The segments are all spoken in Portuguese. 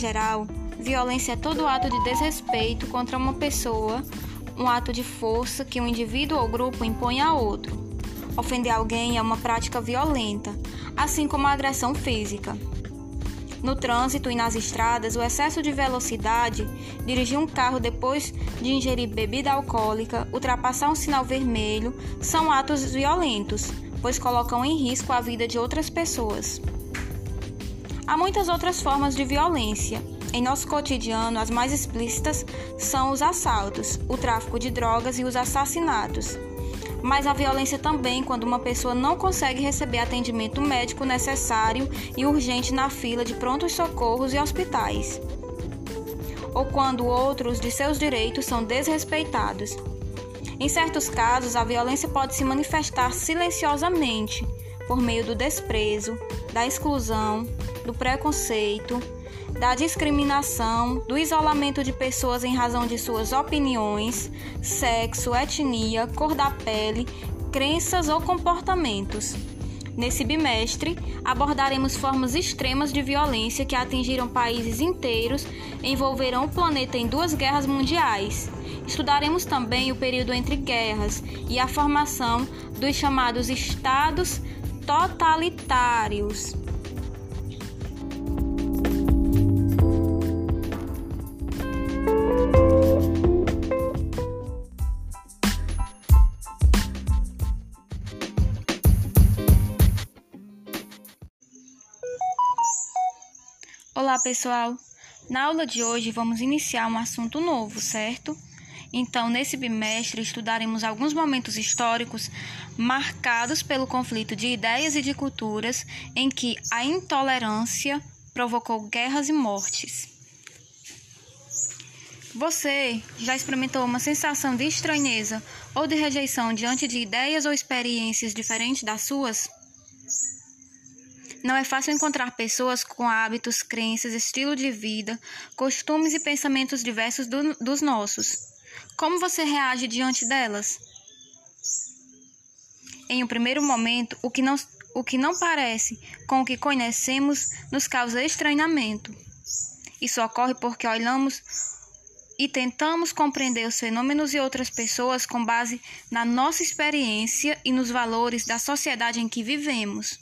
geral, violência é todo ato de desrespeito contra uma pessoa, um ato de força que um indivíduo ou grupo impõe a outro. Ofender alguém é uma prática violenta, assim como a agressão física. No trânsito e nas estradas, o excesso de velocidade, dirigir um carro depois de ingerir bebida alcoólica, ultrapassar um sinal vermelho, são atos violentos, pois colocam em risco a vida de outras pessoas. Há muitas outras formas de violência. Em nosso cotidiano, as mais explícitas são os assaltos, o tráfico de drogas e os assassinatos mas a violência também quando uma pessoa não consegue receber atendimento médico necessário e urgente na fila de prontos socorros e hospitais, ou quando outros de seus direitos são desrespeitados. Em certos casos, a violência pode se manifestar silenciosamente por meio do desprezo, da exclusão, do preconceito, da discriminação, do isolamento de pessoas em razão de suas opiniões, sexo, etnia, cor da pele, crenças ou comportamentos. Nesse bimestre, abordaremos formas extremas de violência que atingiram países inteiros, envolverão o planeta em duas guerras mundiais. Estudaremos também o período entre guerras e a formação dos chamados estados totalitários. Olá, pessoal! Na aula de hoje vamos iniciar um assunto novo, certo? Então, nesse bimestre, estudaremos alguns momentos históricos marcados pelo conflito de ideias e de culturas em que a intolerância provocou guerras e mortes. Você já experimentou uma sensação de estranheza ou de rejeição diante de ideias ou experiências diferentes das suas? Não é fácil encontrar pessoas com hábitos, crenças, estilo de vida, costumes e pensamentos diversos do, dos nossos. Como você reage diante delas? Em um primeiro momento, o que não, o que não parece com o que conhecemos nos causa estranhamento. Isso ocorre porque olhamos e tentamos compreender os fenômenos e outras pessoas com base na nossa experiência e nos valores da sociedade em que vivemos.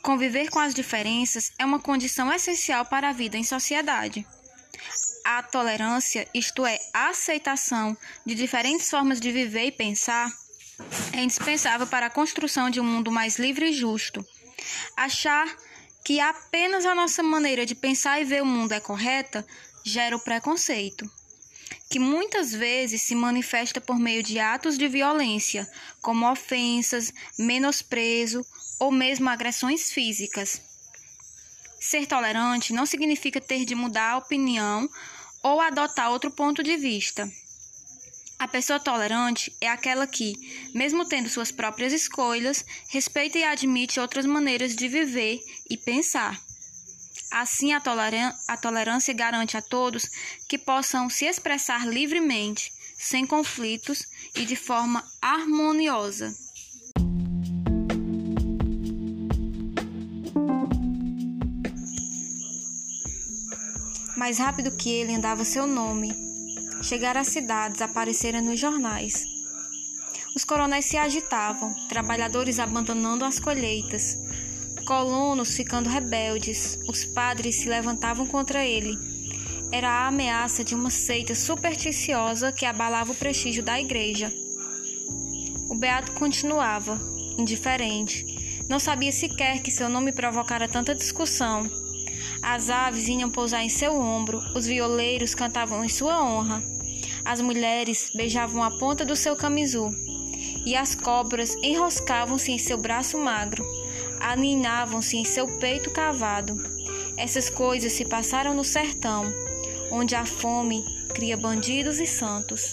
Conviver com as diferenças é uma condição essencial para a vida em sociedade. A tolerância, isto é, a aceitação de diferentes formas de viver e pensar, é indispensável para a construção de um mundo mais livre e justo. Achar que apenas a nossa maneira de pensar e ver o mundo é correta gera o preconceito, que muitas vezes se manifesta por meio de atos de violência, como ofensas, menosprezo ou mesmo agressões físicas. Ser tolerante não significa ter de mudar a opinião ou adotar outro ponto de vista. A pessoa tolerante é aquela que, mesmo tendo suas próprias escolhas, respeita e admite outras maneiras de viver e pensar. Assim, a, a tolerância garante a todos que possam se expressar livremente, sem conflitos e de forma harmoniosa. Mais rápido que ele andava seu nome. Chegar às cidades aparecera nos jornais. Os coronéis se agitavam, trabalhadores abandonando as colheitas, colonos ficando rebeldes, os padres se levantavam contra ele. Era a ameaça de uma seita supersticiosa que abalava o prestígio da igreja. O beato continuava, indiferente. Não sabia sequer que seu nome provocara tanta discussão. As aves vinham pousar em seu ombro, os violeiros cantavam em sua honra, as mulheres beijavam a ponta do seu camisul, e as cobras enroscavam-se em seu braço magro, aninavam-se em seu peito cavado. Essas coisas se passaram no sertão, onde a fome cria bandidos e santos.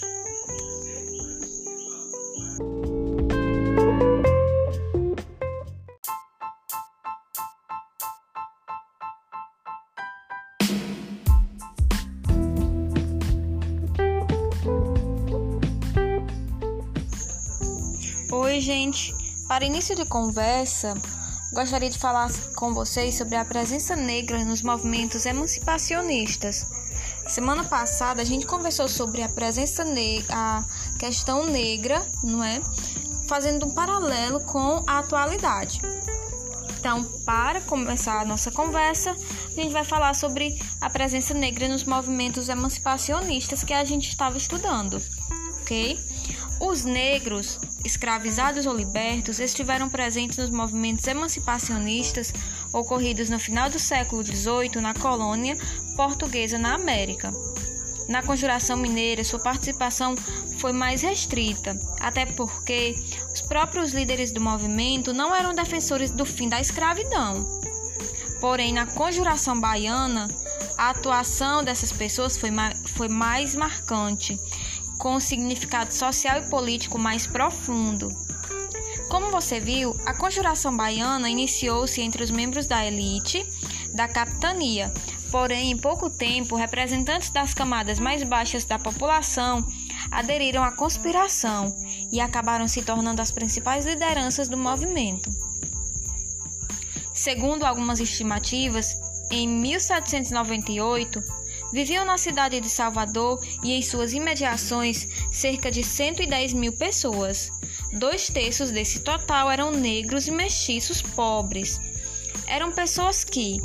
Oi, gente. Para início de conversa, gostaria de falar com vocês sobre a presença negra nos movimentos emancipacionistas. Semana passada a gente conversou sobre a presença negra, a questão negra, não é? Fazendo um paralelo com a atualidade. Então, para começar a nossa conversa, a gente vai falar sobre a presença negra nos movimentos emancipacionistas que a gente estava estudando, ok? Os negros, escravizados ou libertos, estiveram presentes nos movimentos emancipacionistas ocorridos no final do século XVIII na colônia portuguesa na América. Na Conjuração Mineira, sua participação foi mais restrita, até porque os próprios líderes do movimento não eram defensores do fim da escravidão. Porém, na Conjuração Baiana, a atuação dessas pessoas foi, foi mais marcante, com um significado social e político mais profundo. Como você viu, a Conjuração Baiana iniciou-se entre os membros da elite da capitania, porém, em pouco tempo, representantes das camadas mais baixas da população aderiram à conspiração e acabaram se tornando as principais lideranças do movimento. Segundo algumas estimativas, em 1798, viviam na cidade de Salvador e em suas imediações cerca de 110 mil pessoas. Dois terços desse total eram negros e mestiços pobres. Eram pessoas que,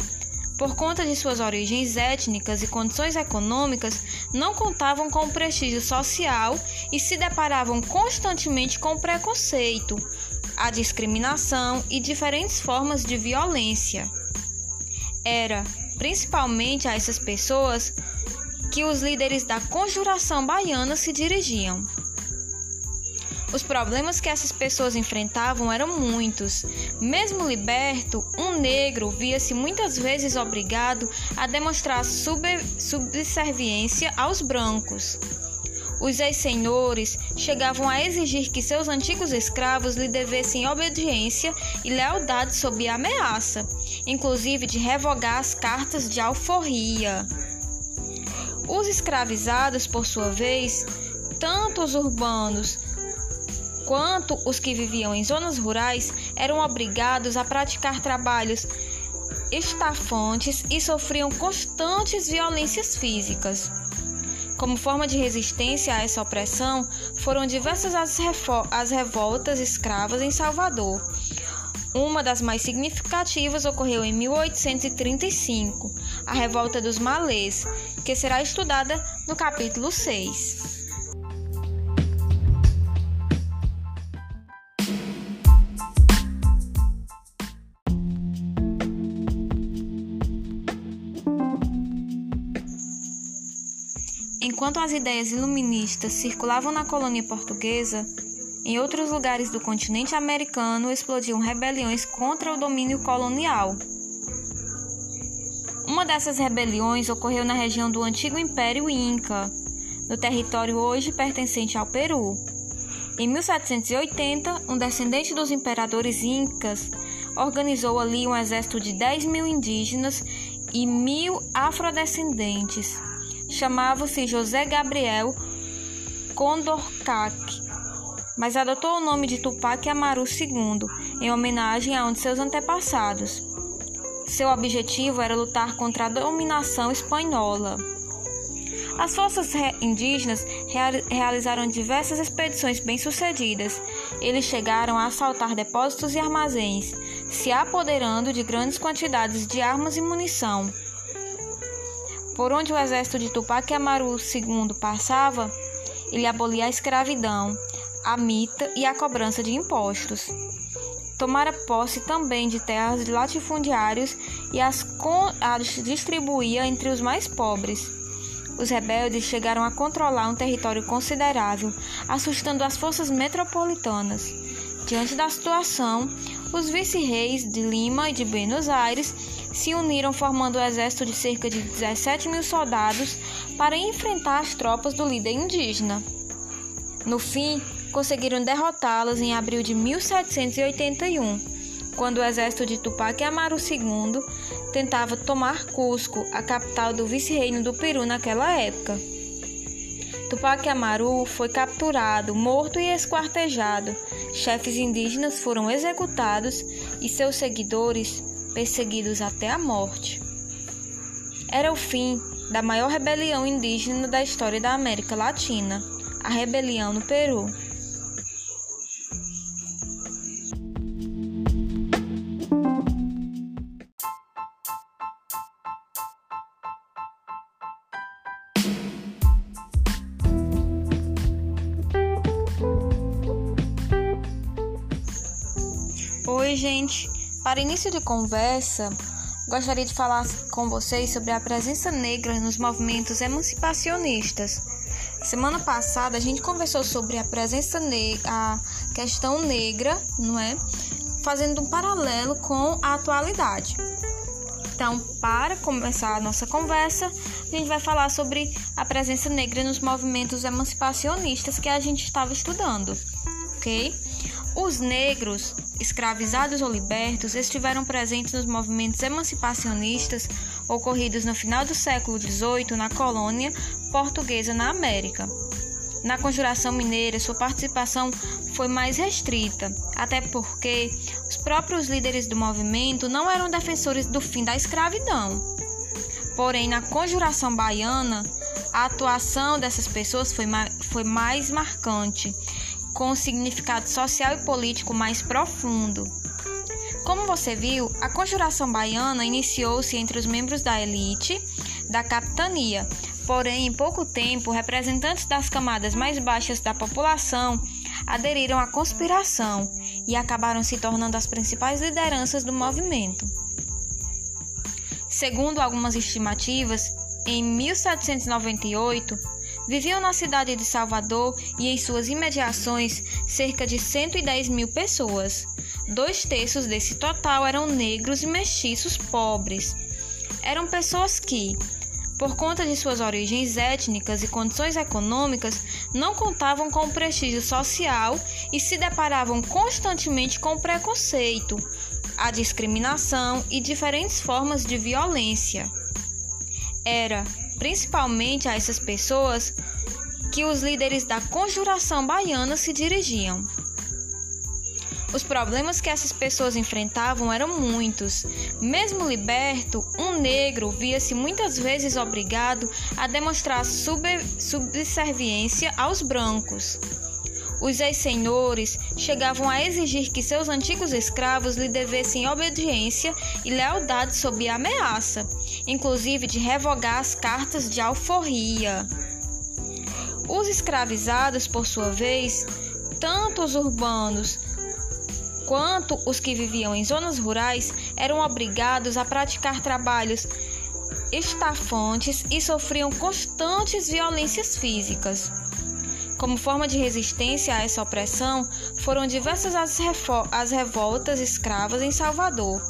por conta de suas origens étnicas e condições econômicas, não contavam com o prestígio social e se deparavam constantemente com o preconceito, a discriminação e diferentes formas de violência. Era principalmente a essas pessoas que os líderes da conjuração baiana se dirigiam. Os problemas que essas pessoas enfrentavam eram muitos. Mesmo liberto, um negro via-se muitas vezes obrigado a demonstrar sub subserviência aos brancos. Os ex-senhores chegavam a exigir que seus antigos escravos lhe devessem obediência e lealdade sob ameaça, inclusive de revogar as cartas de alforria. Os escravizados, por sua vez, tanto os urbanos quanto os que viviam em zonas rurais eram obrigados a praticar trabalhos estafantes e sofriam constantes violências físicas. Como forma de resistência a essa opressão, foram diversas as, as revoltas escravas em Salvador. Uma das mais significativas ocorreu em 1835, a Revolta dos Malês, que será estudada no capítulo 6. Enquanto as ideias iluministas circulavam na colônia portuguesa, em outros lugares do continente americano explodiam rebeliões contra o domínio colonial. Uma dessas rebeliões ocorreu na região do antigo Império Inca, no território hoje pertencente ao Peru. Em 1780, um descendente dos imperadores incas organizou ali um exército de 10 mil indígenas e mil afrodescendentes chamava-se José Gabriel Condorcac, mas adotou o nome de Tupac Amaru II em homenagem a um de seus antepassados. Seu objetivo era lutar contra a dominação espanhola. As forças indígenas realizaram diversas expedições bem-sucedidas. Eles chegaram a assaltar depósitos e armazéns, se apoderando de grandes quantidades de armas e munição. Por onde o exército de Tupac Amaru II passava, ele abolia a escravidão, a mita e a cobrança de impostos. Tomara posse também de terras de latifundiários e as, as distribuía entre os mais pobres. Os rebeldes chegaram a controlar um território considerável, assustando as forças metropolitanas. Diante da situação, os vice-reis de Lima e de Buenos Aires se uniram formando um exército de cerca de 17 mil soldados para enfrentar as tropas do líder indígena. No fim, conseguiram derrotá-los em abril de 1781, quando o exército de Tupac Amaru II tentava tomar Cusco, a capital do vice-reino do Peru naquela época. Tupac Amaru foi capturado, morto e esquartejado. Chefes indígenas foram executados e seus seguidores perseguidos até a morte. Era o fim da maior rebelião indígena da história da América Latina, a rebelião no Peru. Para início de conversa, gostaria de falar com vocês sobre a presença negra nos movimentos emancipacionistas. Semana passada a gente conversou sobre a presença negra, a questão negra, não é? Fazendo um paralelo com a atualidade. Então, para começar a nossa conversa, a gente vai falar sobre a presença negra nos movimentos emancipacionistas que a gente estava estudando, ok? Os negros escravizados ou libertos, estiveram presentes nos movimentos emancipacionistas ocorridos no final do século XVIII na colônia portuguesa na América. Na Conjuração Mineira, sua participação foi mais restrita, até porque os próprios líderes do movimento não eram defensores do fim da escravidão. Porém, na Conjuração Baiana, a atuação dessas pessoas foi, foi mais marcante com um significado social e político mais profundo. Como você viu, a conjuração baiana iniciou-se entre os membros da elite da capitania, porém, em pouco tempo, representantes das camadas mais baixas da população aderiram à conspiração e acabaram se tornando as principais lideranças do movimento. Segundo algumas estimativas, em 1798, Viviam na cidade de Salvador e em suas imediações cerca de 110 mil pessoas. Dois terços desse total eram negros e mestiços pobres. Eram pessoas que, por conta de suas origens étnicas e condições econômicas, não contavam com o prestígio social e se deparavam constantemente com o preconceito, a discriminação e diferentes formas de violência. Era principalmente a essas pessoas que os líderes da conjuração baiana se dirigiam. Os problemas que essas pessoas enfrentavam eram muitos. Mesmo liberto, um negro via-se muitas vezes obrigado a demonstrar subserviência aos brancos. Os ex-senhores chegavam a exigir que seus antigos escravos lhe devessem obediência e lealdade sob ameaça, inclusive de revogar as cartas de alforria. Os escravizados, por sua vez, tanto os urbanos quanto os que viviam em zonas rurais, eram obrigados a praticar trabalhos estafantes e sofriam constantes violências físicas. Como forma de resistência a essa opressão, foram diversas as, as revoltas escravas em Salvador.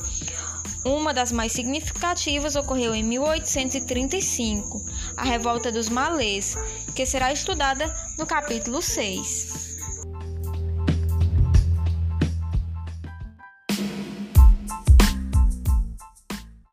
Uma das mais significativas ocorreu em 1835, a Revolta dos Malês, que será estudada no capítulo 6.